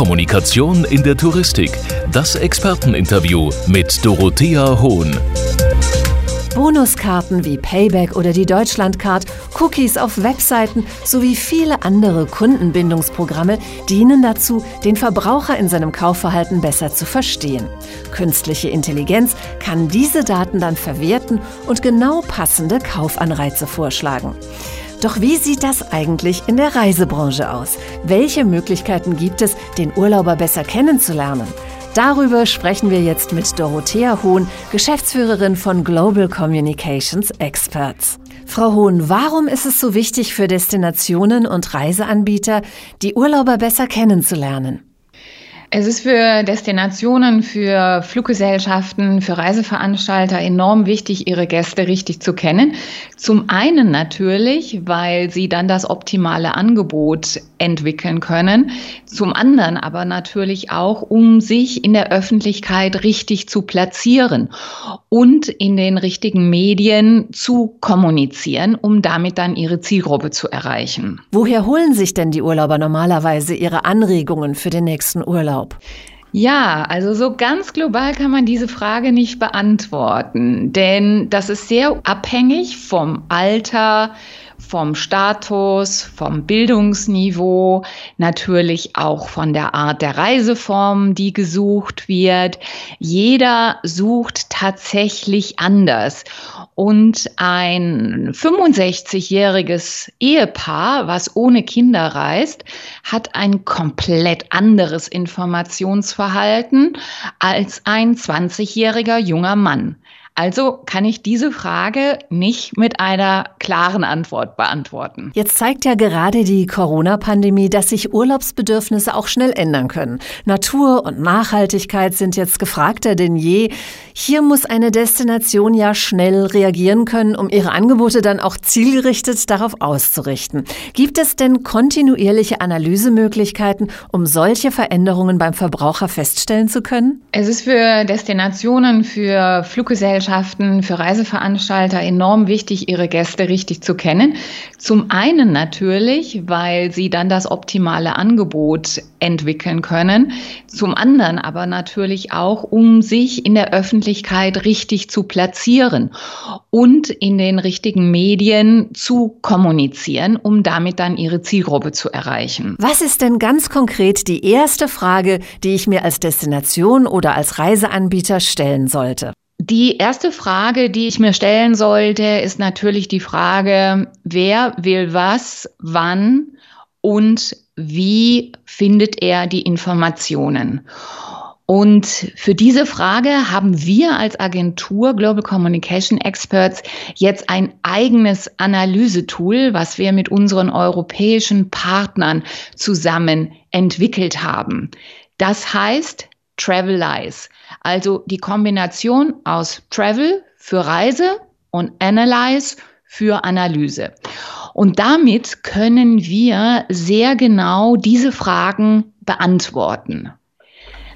Kommunikation in der Touristik. Das Experteninterview mit Dorothea Hohn. Bonuskarten wie Payback oder die Deutschlandcard, Cookies auf Webseiten sowie viele andere Kundenbindungsprogramme dienen dazu, den Verbraucher in seinem Kaufverhalten besser zu verstehen. Künstliche Intelligenz kann diese Daten dann verwerten und genau passende Kaufanreize vorschlagen. Doch wie sieht das eigentlich in der Reisebranche aus? Welche Möglichkeiten gibt es, den Urlauber besser kennenzulernen? Darüber sprechen wir jetzt mit Dorothea Hohn, Geschäftsführerin von Global Communications Experts. Frau Hohn, warum ist es so wichtig für Destinationen und Reiseanbieter, die Urlauber besser kennenzulernen? Es ist für Destinationen, für Fluggesellschaften, für Reiseveranstalter enorm wichtig, ihre Gäste richtig zu kennen. Zum einen natürlich, weil sie dann das optimale Angebot entwickeln können. Zum anderen aber natürlich auch, um sich in der Öffentlichkeit richtig zu platzieren und in den richtigen Medien zu kommunizieren, um damit dann ihre Zielgruppe zu erreichen. Woher holen sich denn die Urlauber normalerweise ihre Anregungen für den nächsten Urlaub? Urlaub? Ja, also so ganz global kann man diese Frage nicht beantworten, denn das ist sehr abhängig vom Alter, vom Status, vom Bildungsniveau, natürlich auch von der Art der Reiseform, die gesucht wird. Jeder sucht tatsächlich anders. Und ein 65-jähriges Ehepaar, was ohne Kinder reist, hat ein komplett anderes Informationsverhalten als ein 20-jähriger junger Mann. Also kann ich diese Frage nicht mit einer klaren Antwort beantworten. Jetzt zeigt ja gerade die Corona-Pandemie, dass sich Urlaubsbedürfnisse auch schnell ändern können. Natur und Nachhaltigkeit sind jetzt gefragter denn je. Hier muss eine Destination ja schnell reagieren können, um ihre Angebote dann auch zielgerichtet darauf auszurichten. Gibt es denn kontinuierliche Analysemöglichkeiten, um solche Veränderungen beim Verbraucher feststellen zu können? Es ist für Destinationen, für Fluggesellschaften, Gesellschaften, für Reiseveranstalter enorm wichtig, ihre Gäste richtig zu kennen. Zum einen natürlich, weil sie dann das optimale Angebot entwickeln können. Zum anderen aber natürlich auch, um sich in der Öffentlichkeit richtig zu platzieren und in den richtigen Medien zu kommunizieren, um damit dann ihre Zielgruppe zu erreichen. Was ist denn ganz konkret die erste Frage, die ich mir als Destination oder als Reiseanbieter stellen sollte? Die erste Frage, die ich mir stellen sollte, ist natürlich die Frage, wer will was, wann und wie findet er die Informationen? Und für diese Frage haben wir als Agentur Global Communication Experts jetzt ein eigenes Analysetool, was wir mit unseren europäischen Partnern zusammen entwickelt haben. Das heißt Travelize. Also die Kombination aus Travel für Reise und Analyze für Analyse. Und damit können wir sehr genau diese Fragen beantworten.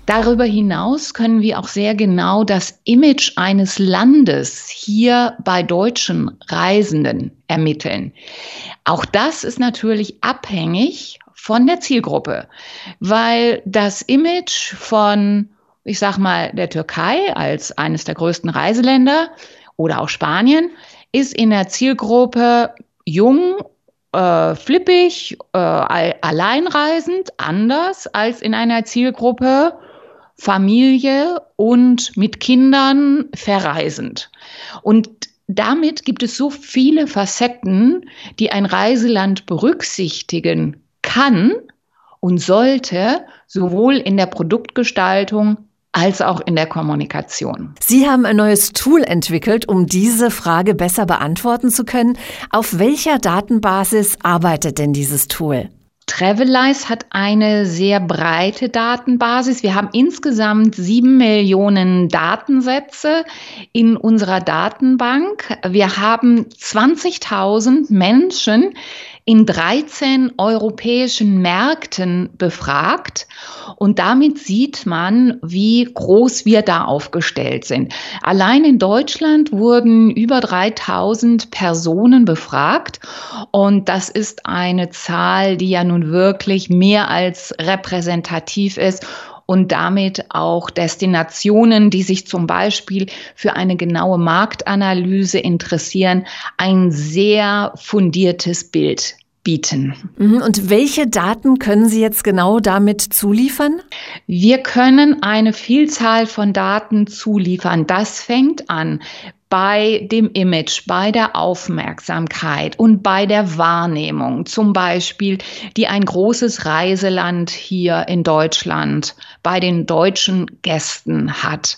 Darüber hinaus können wir auch sehr genau das Image eines Landes hier bei deutschen Reisenden ermitteln. Auch das ist natürlich abhängig von der Zielgruppe, weil das Image von, ich sag mal, der Türkei als eines der größten Reiseländer oder auch Spanien ist in der Zielgruppe jung, äh, flippig, äh, alleinreisend anders als in einer Zielgruppe Familie und mit Kindern verreisend. Und damit gibt es so viele Facetten, die ein Reiseland berücksichtigen kann und sollte, sowohl in der Produktgestaltung als auch in der Kommunikation. Sie haben ein neues Tool entwickelt, um diese Frage besser beantworten zu können. Auf welcher Datenbasis arbeitet denn dieses Tool? Travelize hat eine sehr breite Datenbasis. Wir haben insgesamt sieben Millionen Datensätze in unserer Datenbank. Wir haben 20.000 Menschen, in 13 europäischen Märkten befragt. Und damit sieht man, wie groß wir da aufgestellt sind. Allein in Deutschland wurden über 3000 Personen befragt. Und das ist eine Zahl, die ja nun wirklich mehr als repräsentativ ist und damit auch Destinationen, die sich zum Beispiel für eine genaue Marktanalyse interessieren, ein sehr fundiertes Bild bieten. Mhm. Und welche Daten können Sie jetzt genau damit zuliefern? Wir können eine Vielzahl von Daten zuliefern. Das fängt an bei dem Image, bei der Aufmerksamkeit und bei der Wahrnehmung, zum Beispiel, die ein großes Reiseland hier in Deutschland bei den deutschen Gästen hat.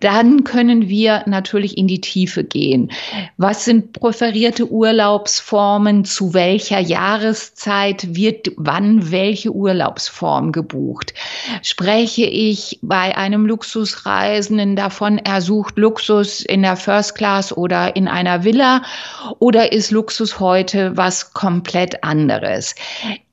Dann können wir natürlich in die Tiefe gehen. Was sind präferierte Urlaubsformen? Zu welcher Jahreszeit wird wann welche Urlaubsform gebucht? Spreche ich bei einem Luxusreisenden davon, er sucht Luxus in der First First Class oder in einer Villa oder ist Luxus heute was komplett anderes?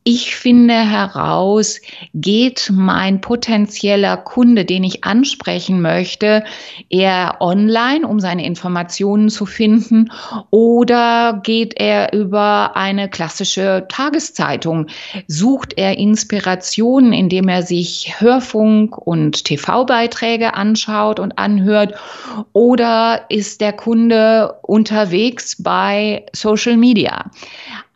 Ich finde heraus, geht mein potenzieller Kunde, den ich ansprechen möchte, eher online, um seine Informationen zu finden, oder geht er über eine klassische Tageszeitung? Sucht er Inspirationen, indem er sich Hörfunk und TV-Beiträge anschaut und anhört, oder ist der Kunde unterwegs bei Social Media?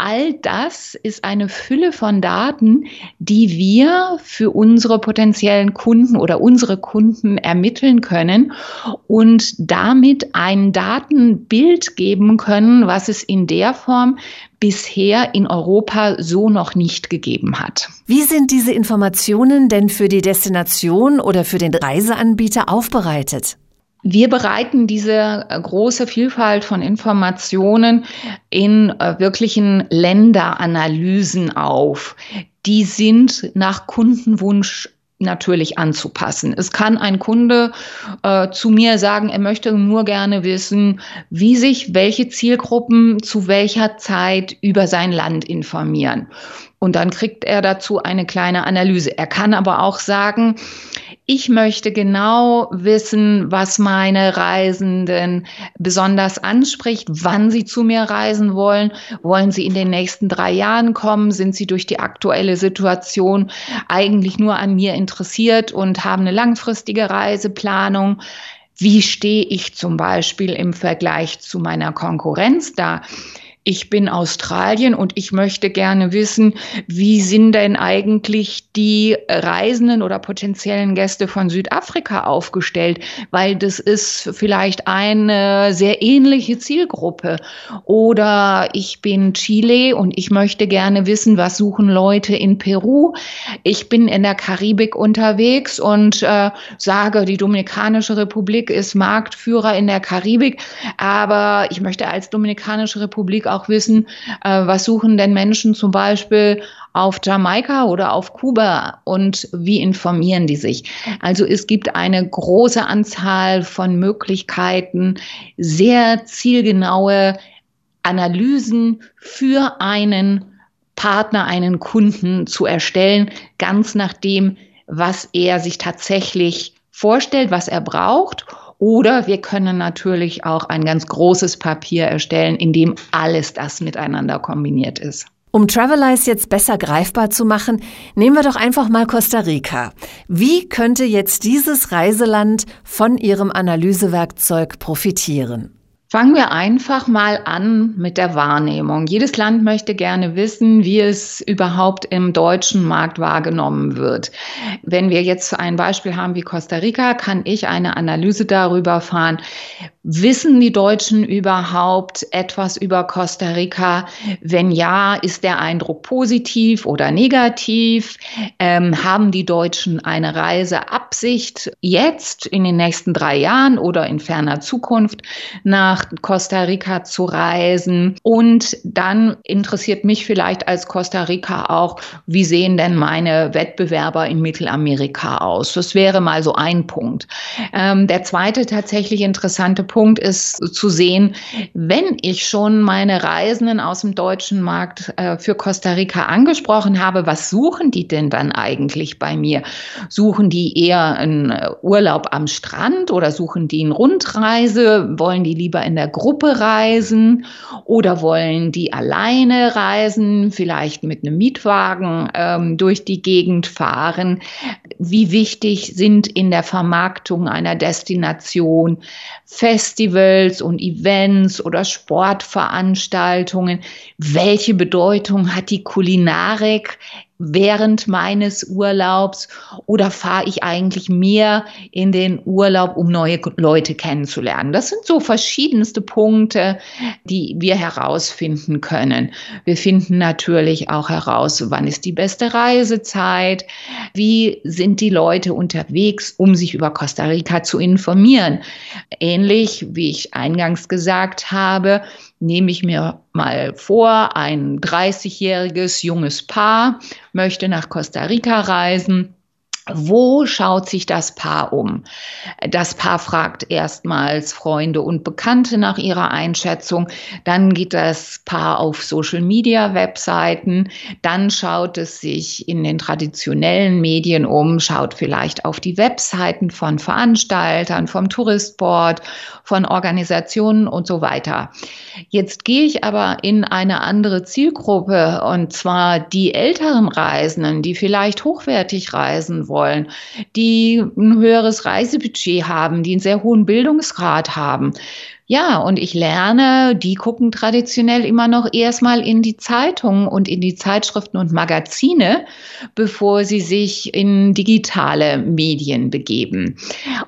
all das ist eine Fülle von Daten, die wir für unsere potenziellen Kunden oder unsere Kunden ermitteln können und damit ein Datenbild geben können, was es in der Form bisher in Europa so noch nicht gegeben hat. Wie sind diese Informationen denn für die Destination oder für den Reiseanbieter aufbereitet? Wir bereiten diese äh, große Vielfalt von Informationen in äh, wirklichen Länderanalysen auf. Die sind nach Kundenwunsch natürlich anzupassen. Es kann ein Kunde äh, zu mir sagen, er möchte nur gerne wissen, wie sich welche Zielgruppen zu welcher Zeit über sein Land informieren. Und dann kriegt er dazu eine kleine Analyse. Er kann aber auch sagen, ich möchte genau wissen, was meine Reisenden besonders anspricht, wann sie zu mir reisen wollen. Wollen sie in den nächsten drei Jahren kommen? Sind sie durch die aktuelle Situation eigentlich nur an mir interessiert und haben eine langfristige Reiseplanung? Wie stehe ich zum Beispiel im Vergleich zu meiner Konkurrenz da? Ich bin Australien und ich möchte gerne wissen, wie sind denn eigentlich die Reisenden oder potenziellen Gäste von Südafrika aufgestellt, weil das ist vielleicht eine sehr ähnliche Zielgruppe. Oder ich bin Chile und ich möchte gerne wissen, was suchen Leute in Peru. Ich bin in der Karibik unterwegs und äh, sage, die Dominikanische Republik ist Marktführer in der Karibik, aber ich möchte als Dominikanische Republik auch wissen, äh, was suchen denn Menschen zum Beispiel auf Jamaika oder auf Kuba und wie informieren die sich. Also es gibt eine große Anzahl von Möglichkeiten, sehr zielgenaue Analysen für einen Partner, einen Kunden zu erstellen, ganz nach dem, was er sich tatsächlich vorstellt, was er braucht oder wir können natürlich auch ein ganz großes Papier erstellen, in dem alles das miteinander kombiniert ist. Um Travelize jetzt besser greifbar zu machen, nehmen wir doch einfach mal Costa Rica. Wie könnte jetzt dieses Reiseland von Ihrem Analysewerkzeug profitieren? Fangen wir einfach mal an mit der Wahrnehmung. Jedes Land möchte gerne wissen, wie es überhaupt im deutschen Markt wahrgenommen wird. Wenn wir jetzt ein Beispiel haben wie Costa Rica, kann ich eine Analyse darüber fahren, Wissen die Deutschen überhaupt etwas über Costa Rica? Wenn ja, ist der Eindruck positiv oder negativ? Ähm, haben die Deutschen eine Reiseabsicht jetzt in den nächsten drei Jahren oder in ferner Zukunft nach Costa Rica zu reisen? Und dann interessiert mich vielleicht als Costa Rica auch, wie sehen denn meine Wettbewerber in Mittelamerika aus? Das wäre mal so ein Punkt. Ähm, der zweite tatsächlich interessante Punkt ist zu sehen, wenn ich schon meine Reisenden aus dem deutschen Markt äh, für Costa Rica angesprochen habe, was suchen die denn dann eigentlich bei mir? Suchen die eher einen Urlaub am Strand oder suchen die eine Rundreise? Wollen die lieber in der Gruppe reisen oder wollen die alleine reisen, vielleicht mit einem Mietwagen ähm, durch die Gegend fahren? Wie wichtig sind in der Vermarktung einer Destination Festivals und Events oder Sportveranstaltungen? Welche Bedeutung hat die Kulinarik während meines Urlaubs oder fahre ich eigentlich mehr in den Urlaub, um neue Leute kennenzulernen? Das sind so verschiedenste Punkte, die wir herausfinden können. Wir finden natürlich auch heraus, wann ist die beste Reisezeit, wie sind die Leute unterwegs, um sich über Costa Rica zu informieren. Ähnlich wie ich eingangs gesagt habe, nehme ich mir mal vor, ein 30-jähriges junges Paar möchte nach Costa Rica reisen wo schaut sich das Paar um? Das Paar fragt erstmals Freunde und Bekannte nach ihrer Einschätzung. Dann geht das Paar auf Social-Media-Webseiten. Dann schaut es sich in den traditionellen Medien um, schaut vielleicht auf die Webseiten von Veranstaltern, vom Touristboard, von Organisationen und so weiter. Jetzt gehe ich aber in eine andere Zielgruppe und zwar die älteren Reisenden, die vielleicht hochwertig reisen wollen, die ein höheres Reisebudget haben, die einen sehr hohen Bildungsgrad haben. Ja, und ich lerne, die gucken traditionell immer noch erstmal in die Zeitungen und in die Zeitschriften und Magazine, bevor sie sich in digitale Medien begeben.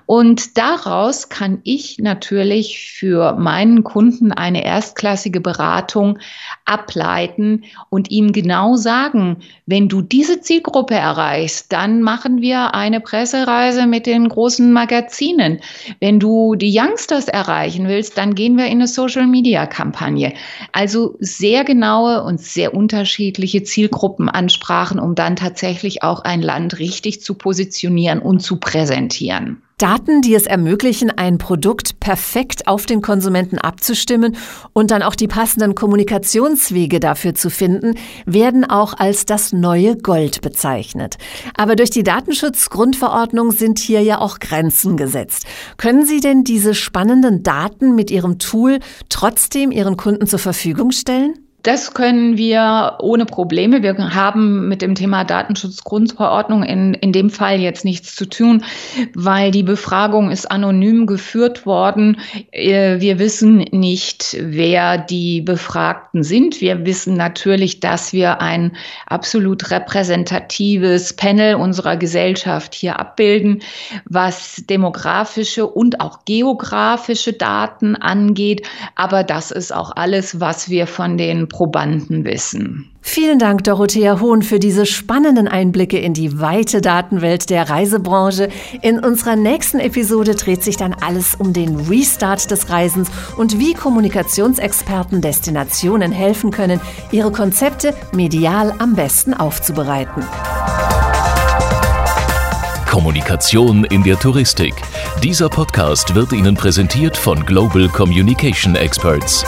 Und daraus kann ich natürlich für meinen Kunden eine erstklassige Beratung ableiten und ihm genau sagen, wenn du diese Zielgruppe erreichst, dann machen wir eine Pressereise mit den großen Magazinen. Wenn du die Youngsters erreichen willst, dann gehen wir in eine Social-Media-Kampagne. Also sehr genaue und sehr unterschiedliche Zielgruppenansprachen, um dann tatsächlich auch ein Land richtig zu positionieren und zu präsentieren. Daten, die es ermöglichen, ein Produkt perfekt auf den Konsumenten abzustimmen und dann auch die passenden Kommunikationswege dafür zu finden, werden auch als das neue Gold bezeichnet. Aber durch die Datenschutzgrundverordnung sind hier ja auch Grenzen gesetzt. Können Sie denn diese spannenden Daten mit Ihrem Tool trotzdem Ihren Kunden zur Verfügung stellen? Das können wir ohne Probleme. Wir haben mit dem Thema Datenschutzgrundverordnung in, in dem Fall jetzt nichts zu tun, weil die Befragung ist anonym geführt worden. Äh, wir wissen nicht, wer die Befragten sind. Wir wissen natürlich, dass wir ein absolut repräsentatives Panel unserer Gesellschaft hier abbilden, was demografische und auch geografische Daten angeht. Aber das ist auch alles, was wir von den Probanden wissen. Vielen Dank, Dorothea Hohn, für diese spannenden Einblicke in die weite Datenwelt der Reisebranche. In unserer nächsten Episode dreht sich dann alles um den Restart des Reisens und wie Kommunikationsexperten Destinationen helfen können, ihre Konzepte medial am besten aufzubereiten. Kommunikation in der Touristik. Dieser Podcast wird Ihnen präsentiert von Global Communication Experts.